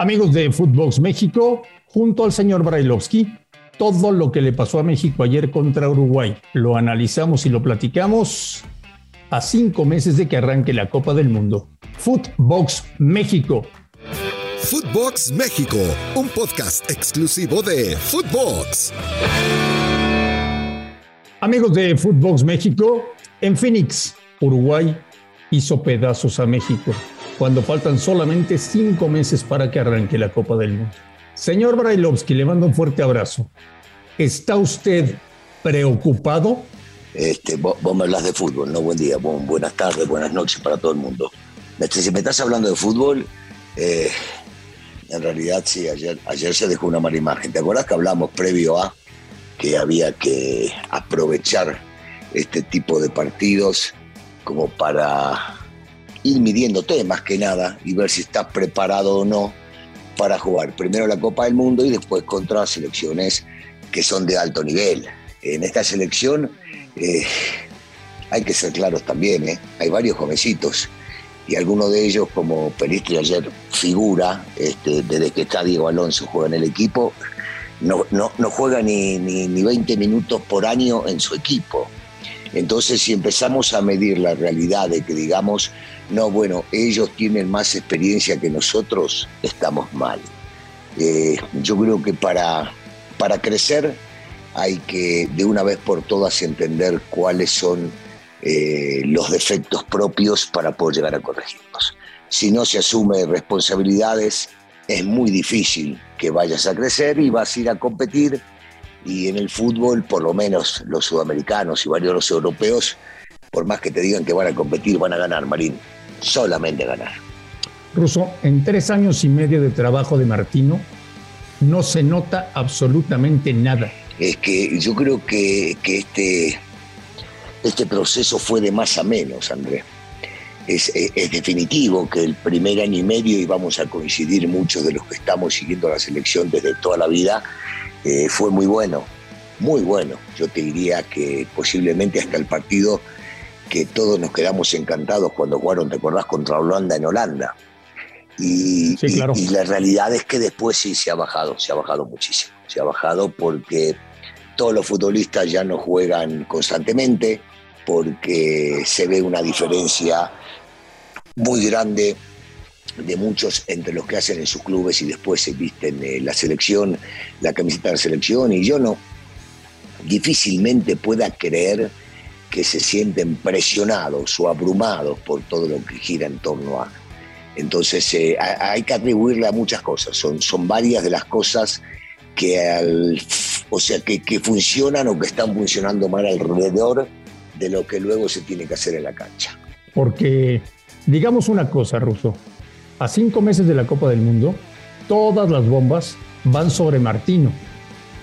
Amigos de Footbox México, junto al señor Brailovsky, todo lo que le pasó a México ayer contra Uruguay lo analizamos y lo platicamos a cinco meses de que arranque la Copa del Mundo. Footbox México. Footbox México, un podcast exclusivo de Footbox. Amigos de Footbox México, en Phoenix, Uruguay hizo pedazos a México cuando faltan solamente cinco meses para que arranque la Copa del Mundo. Señor Brailovsky, le mando un fuerte abrazo. ¿Está usted preocupado? Este, vos, me hablas de fútbol, ¿no? Buen día, buenas tardes, buenas noches para todo el mundo. Si me estás hablando de fútbol, eh, en realidad sí, ayer, ayer se dejó una mala imagen. ¿Te acuerdas que hablamos previo a que había que aprovechar este tipo de partidos como para ir midiéndote más que nada y ver si estás preparado o no para jugar primero la Copa del Mundo y después contra selecciones que son de alto nivel. En esta selección eh, hay que ser claros también, ¿eh? hay varios jovencitos y algunos de ellos, como Peristri ayer figura, este, desde que está Diego Alonso juega en el equipo, no, no, no juega ni, ni, ni 20 minutos por año en su equipo. Entonces, si empezamos a medir la realidad de que digamos, no, bueno, ellos tienen más experiencia que nosotros, estamos mal. Eh, yo creo que para, para crecer hay que de una vez por todas entender cuáles son eh, los defectos propios para poder llegar a corregirlos. Si no se asume responsabilidades, es muy difícil que vayas a crecer y vas a ir a competir y en el fútbol, por lo menos los sudamericanos y varios los europeos, por más que te digan que van a competir, van a ganar, Marín, solamente a ganar. Russo, en tres años y medio de trabajo de Martino, no se nota absolutamente nada. Es que yo creo que, que este, este proceso fue de más a menos, Andrés. Es, es, es, definitivo que el primer año y medio, y vamos a coincidir muchos de los que estamos siguiendo la selección desde toda la vida, eh, fue muy bueno, muy bueno. Yo te diría que posiblemente hasta el partido que todos nos quedamos encantados cuando jugaron, ¿te acordás? Contra Holanda en Holanda. Y, y, la realidad es que después sí se ha bajado, se ha bajado muchísimo. Se ha bajado porque todos los futbolistas ya no juegan constantemente, porque se ve una diferencia muy grande de muchos entre los que hacen en sus clubes y después se visten eh, la selección, la camiseta de la selección, y yo no difícilmente pueda creer que se sienten presionados o abrumados por todo lo que gira en torno a. Entonces eh, hay que atribuirle a muchas cosas, son, son varias de las cosas que, al, o sea, que, que funcionan o que están funcionando mal alrededor de lo que luego se tiene que hacer en la cancha. Porque digamos una cosa, Russo, a cinco meses de la Copa del Mundo, todas las bombas van sobre Martino.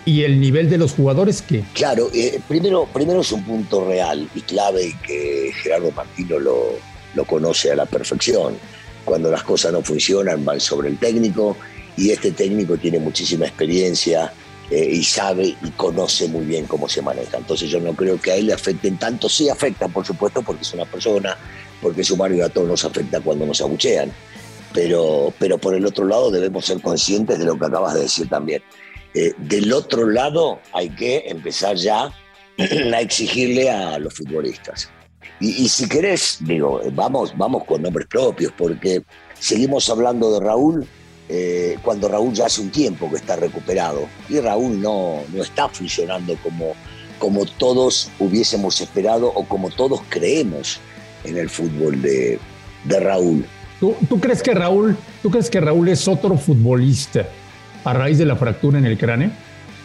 ¿Y el nivel de los jugadores qué? Claro, eh, primero, primero es un punto real y clave que Gerardo Martino lo, lo conoce a la perfección. Cuando las cosas no funcionan van sobre el técnico y este técnico tiene muchísima experiencia eh, y sabe y conoce muy bien cómo se maneja. Entonces yo no creo que a él le afecten tanto. Sí afectan, por supuesto, porque es una persona, porque su barrio a todos nos afecta cuando nos abuchean pero, pero por el otro lado debemos ser conscientes de lo que acabas de decir también. Eh, del otro lado hay que empezar ya a exigirle a los futbolistas. Y, si querés, digo, vamos, vamos con nombres propios, porque seguimos hablando de Raúl eh, cuando Raúl ya hace un tiempo que está recuperado y Raúl no, no está funcionando como, como todos hubiésemos esperado o como todos creemos en el fútbol de, de Raúl. ¿Tú, crees que Raúl, ¿Tú crees que Raúl es otro futbolista a raíz de la fractura en el cráneo?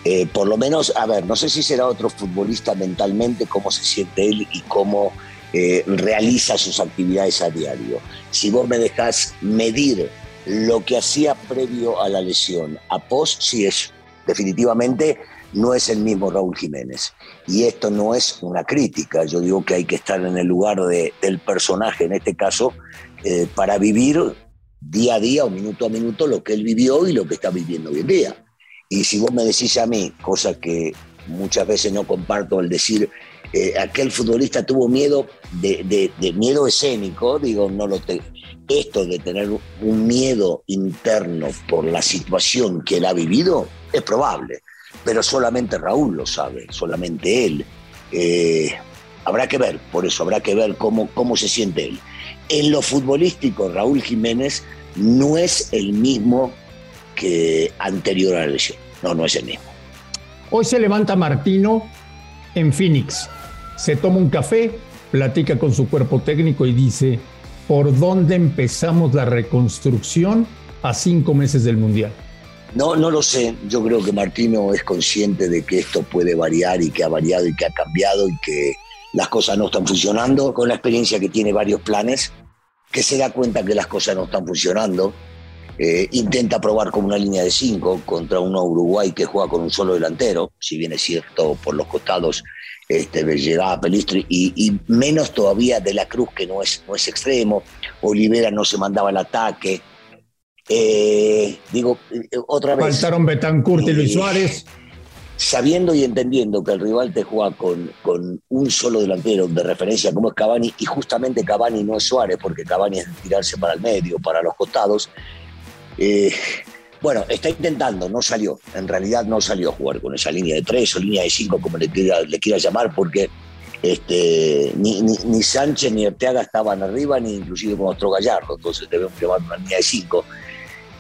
Eh, por lo menos, a ver, no sé si será otro futbolista mentalmente, cómo se siente él y cómo eh, realiza sus actividades a diario. Si vos me dejás medir lo que hacía previo a la lesión, a post, sí es definitivamente no es el mismo Raúl Jiménez. Y esto no es una crítica, yo digo que hay que estar en el lugar de, del personaje, en este caso, eh, para vivir día a día o minuto a minuto lo que él vivió y lo que está viviendo hoy en día. Y si vos me decís a mí, cosa que muchas veces no comparto, el decir eh, aquel futbolista tuvo miedo de, miedo escénico, digo, no lo esto de tener un miedo interno por la situación que él ha vivido es probable, pero solamente Raúl lo sabe, solamente él. Eh, habrá que ver, por eso habrá que ver cómo, cómo se siente él. En lo futbolístico, Raúl Jiménez no es el mismo que anterior a la lesión. No, no es el mismo. Hoy se levanta Martino en Phoenix, se toma un café, platica con su cuerpo técnico y dice, ¿por dónde empezamos la reconstrucción a cinco meses del Mundial? No, no lo sé. Yo creo que Martino es consciente de que esto puede variar y que ha variado y que ha cambiado y que las cosas no están funcionando. Con la experiencia que tiene varios planes, que se da cuenta que las cosas no están funcionando. Eh, intenta probar con una línea de cinco contra un Uruguay que juega con un solo delantero, si bien es cierto por los costados este, llegaba Pelistri y, menos todavía de la Cruz que no es, no es extremo, Olivera no se mandaba al ataque, eh, digo, eh, otra vez. Faltaron Betancourt y Luis Suárez. Sabiendo y entendiendo que el rival te juega con, con un solo delantero de referencia como es Cavani, y justamente Cavani no es Suárez, porque Cavani es tirarse para el medio, para los costados. Eh, bueno, está intentando, no salió. En realidad no salió a jugar con esa línea de tres o línea de cinco, como le quiera, le quiera llamar, porque este, ni, ni, Sánchez ni Arteaga estaban arriba, ni inclusive con otro Gallardo. Entonces debemos llamar una línea de cinco.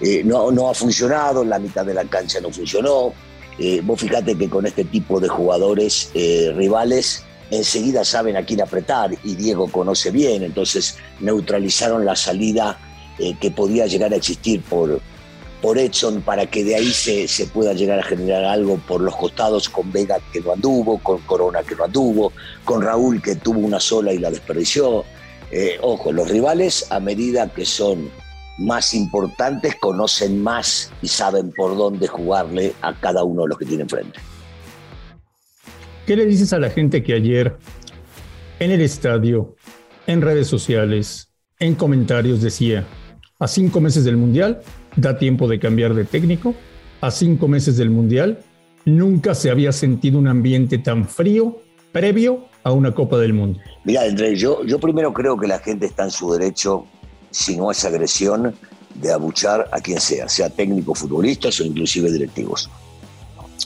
Eh, no, no ha funcionado, la mitad de la cancha no funcionó. Eh, vos fíjate que con este tipo de jugadores eh, rivales enseguida saben a quién apretar y Diego conoce bien, entonces neutralizaron la salida que podía llegar a existir por, por Edson para que de ahí se, se, pueda llegar a generar algo por los costados con Vega que no anduvo, con Corona que no anduvo, con Raúl que tuvo una sola y la desperdició. ojo, los rivales a medida que son más importantes conocen más y saben por dónde jugarle a cada uno de los que tienen frente. ¿Qué le dices a la gente que ayer en el estadio, en redes sociales, en comentarios decía, a cinco meses del Mundial da tiempo de cambiar de técnico, a cinco meses del Mundial nunca se había sentido un ambiente tan frío previo a una Copa del Mundo? Mira, Andrés, yo, yo primero creo que la gente está en su derecho si no es agresión de abuchar a quien sea, sea técnico, futbolistas o inclusive directivos.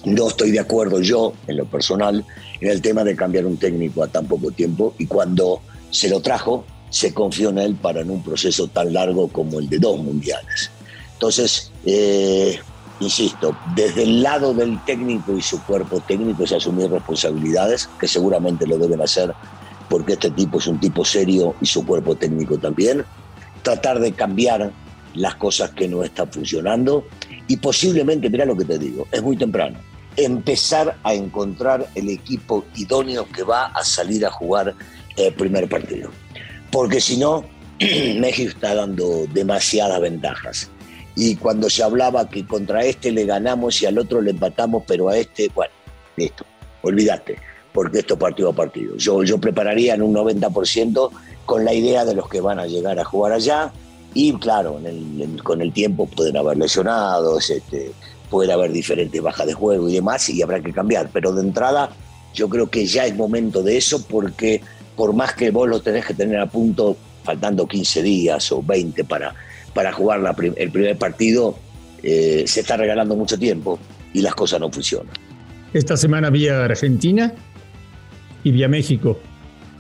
No estoy de acuerdo yo, en lo personal, en el tema de cambiar un técnico a tan poco tiempo y cuando se lo trajo, se confió en él para en un proceso tan largo como el de dos mundiales. Entonces, eh, insisto, desde el lado del técnico y su cuerpo técnico es asumir responsabilidades, que seguramente lo deben hacer porque este tipo es un tipo serio y su cuerpo técnico también, tratar de cambiar las cosas que no están funcionando y posiblemente, mira lo que te digo, es muy temprano, empezar a encontrar el equipo idóneo que va a salir a jugar el primer partido. Porque si no, México está dando demasiadas ventajas. Y cuando se hablaba que contra este le ganamos y al otro le empatamos, pero a este, bueno, listo, olvídate, porque esto partido a partido. Yo, yo prepararía en un 90% con la idea de los que van a llegar a jugar allá. Y claro, con el tiempo pueden haber lesionados, este, puede haber diferentes bajas de juego y demás, y habrá que cambiar. Pero de entrada, yo creo que ya es momento de eso, porque por más que vos lo tenés que tener a punto, faltando 15 días o 20 para, para jugar el primer partido, eh, se está regalando mucho tiempo y las cosas no funcionan. Esta semana vía Argentina y vía México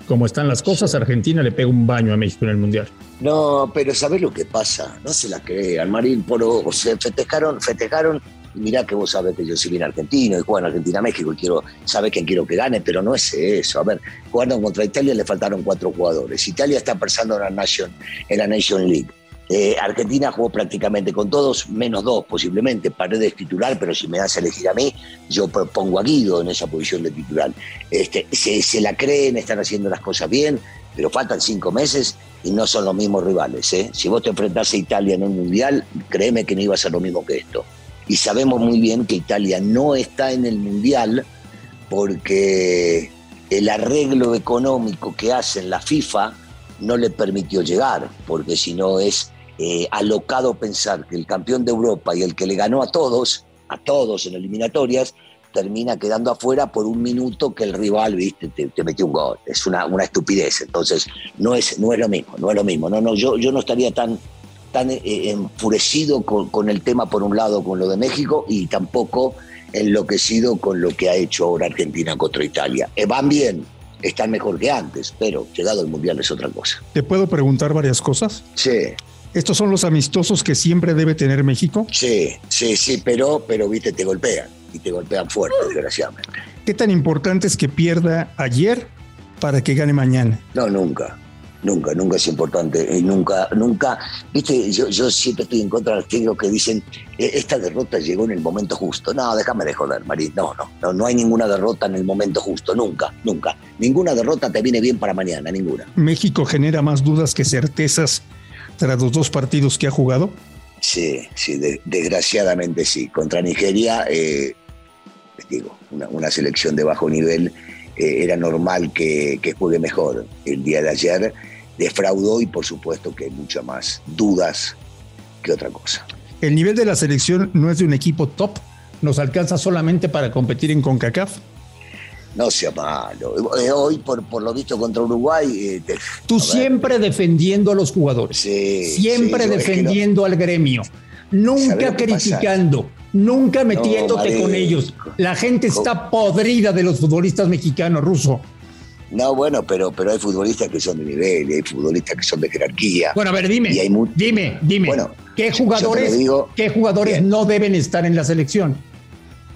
como están las cosas, Argentina le pega un baño a México en el Mundial. No, pero ¿sabés lo que pasa? No se la crean, Marín, por, o sea, festejaron, festejaron, y mirá que vos sabés que yo soy bien argentino y juego en Argentina-México y quiero, sabés que quiero que gane, pero no es eso. A ver, jugando contra Italia le faltaron cuatro jugadores. Italia está pensando en la Nation, en la Nation League. Eh, Argentina jugó prácticamente con todos, menos dos posiblemente. Paredes titular, pero si me das a elegir a mí, yo propongo a Guido en esa posición de titular. Este, se, la creen, están haciendo las cosas bien, pero faltan cinco meses y no son los mismos rivales. ¿eh? Si vos te enfrentás a Italia en un mundial, créeme que no iba a ser lo mismo que esto. Y sabemos muy bien que Italia no está en el mundial porque el arreglo económico que hacen la FIFA no le permitió llegar, porque si no es eh, alocado pensar que el campeón de Europa y el que le ganó a todos, a todos en eliminatorias, termina quedando afuera por un minuto que el rival, viste, te, metió un gol. Es una, una, estupidez. Entonces, no es, no es lo mismo, no es lo mismo. No, no, yo, yo no estaría tan, tan eh, enfurecido con, el tema, por un lado, con lo de México, y tampoco enloquecido con lo que ha hecho ahora Argentina contra Italia. Eh, van bien, están mejor que antes, pero llegado el Mundial es otra cosa. ¿Te puedo preguntar varias cosas? Sí. ¿Estos son los amistosos que siempre debe tener México? Sí, sí, sí, pero, pero viste, te golpean y te golpean fuerte, desgraciadamente. ¿Qué tan importante es que pierda ayer para que gane mañana? No, nunca. Nunca, nunca es importante. Y nunca, nunca. Viste, yo, yo siempre estoy en contra de los técnicos que dicen e, esta derrota llegó en el momento justo. No, déjame de joder, Marín. No, no, no, no hay ninguna derrota en el momento justo. Nunca, nunca. Ninguna derrota te viene bien para mañana, ninguna. ¿México genera más dudas que certezas tras los dos partidos que ha jugado? Sí, sí, desgraciadamente sí. Contra Nigeria, eh, les digo, una, selección de bajo nivel, eh, era normal que, juegue mejor. El día de ayer defraudó y por supuesto que hay muchas más dudas que otra cosa. El nivel de la selección no es de un equipo top, nos alcanza solamente para competir en CONCACAF no sea malo. Eh, hoy, por, por lo visto contra Uruguay. Eh, Tú siempre defendiendo a los jugadores. siempre defendiendo al gremio. Nunca criticando. Nunca metiéndote con ellos. La gente está podrida de los futbolistas mexicanos, ruso. No, bueno, pero, pero hay futbolistas que son de nivel hay futbolistas que son de jerarquía. Bueno, a ver, dime. dime, dime. Bueno, ¿Qué jugadores, ¿qué jugadores no deben estar en la selección?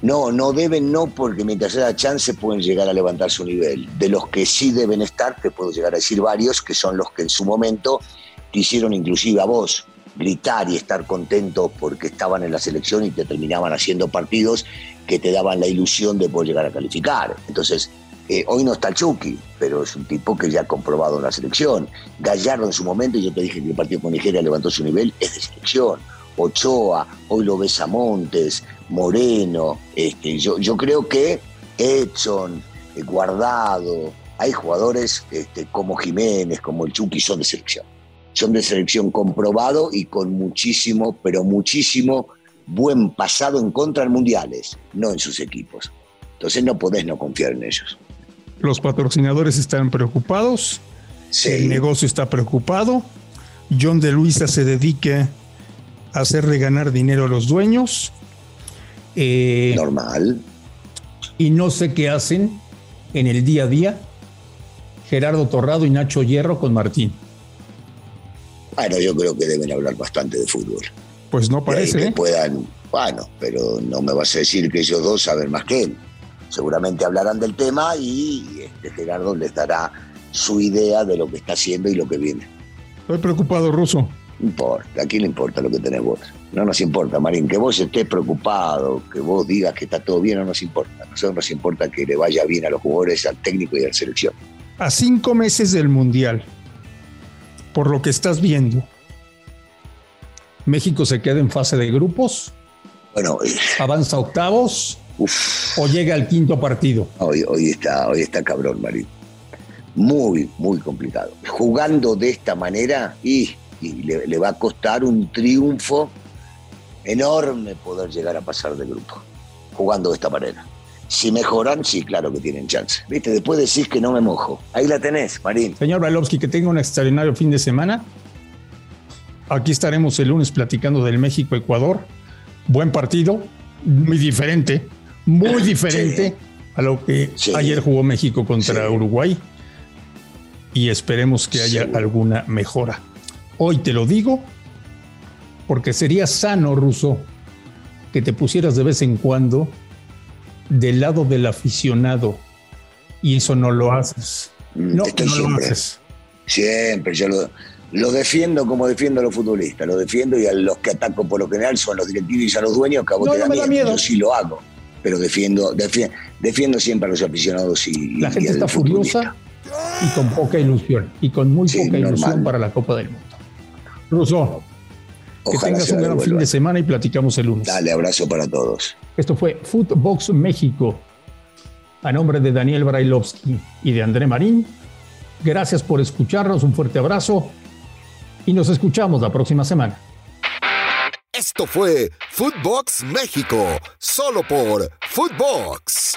No, no deben, no, porque mientras haya chance pueden llegar a levantar su nivel. De los que sí deben estar, te puedo llegar a decir varios, que son los que en su momento te hicieron inclusive a vos gritar y estar contentos porque estaban en la selección y te terminaban haciendo partidos que te daban la ilusión de poder llegar a calificar. Entonces, eh, hoy no está Chucky, pero es un tipo que ya ha comprobado en la selección. Gallardo en su momento, yo te dije que el partido con Nigeria levantó su nivel, es de selección. Ochoa, hoy lo ves a Montes, Moreno, este, yo, yo creo que Edson, eh, Guardado, hay jugadores este, como Jiménez, como el Chucky, son de selección. Son de selección comprobado y con muchísimo, pero muchísimo buen pasado en contra en mundiales, no en sus equipos. Entonces no podés no confiar en ellos. Los patrocinadores están preocupados, el negocio está preocupado, John de Luisa se dedica a hacerle ganar dinero a los dueños eh, Normal. Y no sé qué hacen en el día a día Gerardo Torrado y Nacho Hierro con Martín. Bueno, yo creo que deben hablar bastante de fútbol. Pues no parece. Que ¿eh? puedan, bueno, pero no me vas a decir que ellos dos saben más que él. Seguramente hablarán del tema y este Gerardo les dará su idea de lo que está haciendo y lo que viene. Estoy preocupado, Ruso. Importa, ¿a quién le importa lo que tenés vos? No nos importa, Marín, que vos estés preocupado, que vos digas que está todo bien, no nos importa. A nosotros nos importa que le vaya bien a los jugadores, al técnico y a la selección. A cinco meses del Mundial, por lo que estás viendo, ¿México se queda en fase de grupos? Bueno, eh, ¿avanza octavos? ¿O llega al quinto partido? Hoy, hoy, está, hoy está cabrón, Marín. Muy, muy complicado. Jugando de esta manera y y le, va a costar un triunfo enorme poder llegar a pasar de grupo, jugando de esta manera. Si mejoran, sí, claro que tienen chance. ¿Viste? Después decís que no me mojo. Ahí la tenés, Marín. Señor Bailovsky, que tenga un extraordinario fin de semana. Aquí estaremos el lunes platicando del México-Ecuador. Buen partido, muy diferente, muy diferente a lo que ayer jugó México contra Uruguay. Y esperemos que haya alguna mejora. Hoy te lo digo porque sería sano, Ruso, que te pusieras de vez en cuando del lado del aficionado y eso no lo haces. Mm, no, no lo haces. Siempre, yo lo, defiendo como defiendo a los futbolistas, lo defiendo y a los que ataco por lo general son los directivos y a los dueños que a vos te da, miedo. Yo sí lo hago, pero defiendo, defiendo, siempre a los aficionados y La gente está furiosa y con poca ilusión, y con muy poca ilusión para la Copa del Mundo. Ruso, que tengas un gran fin de semana y platicamos el lunes. Dale, abrazo para todos. Esto fue Footbox México. A nombre de Daniel Brailovsky y de André Marín, gracias por escucharnos, un fuerte abrazo y nos escuchamos la próxima semana. Esto fue Footbox México, solo por Footbox.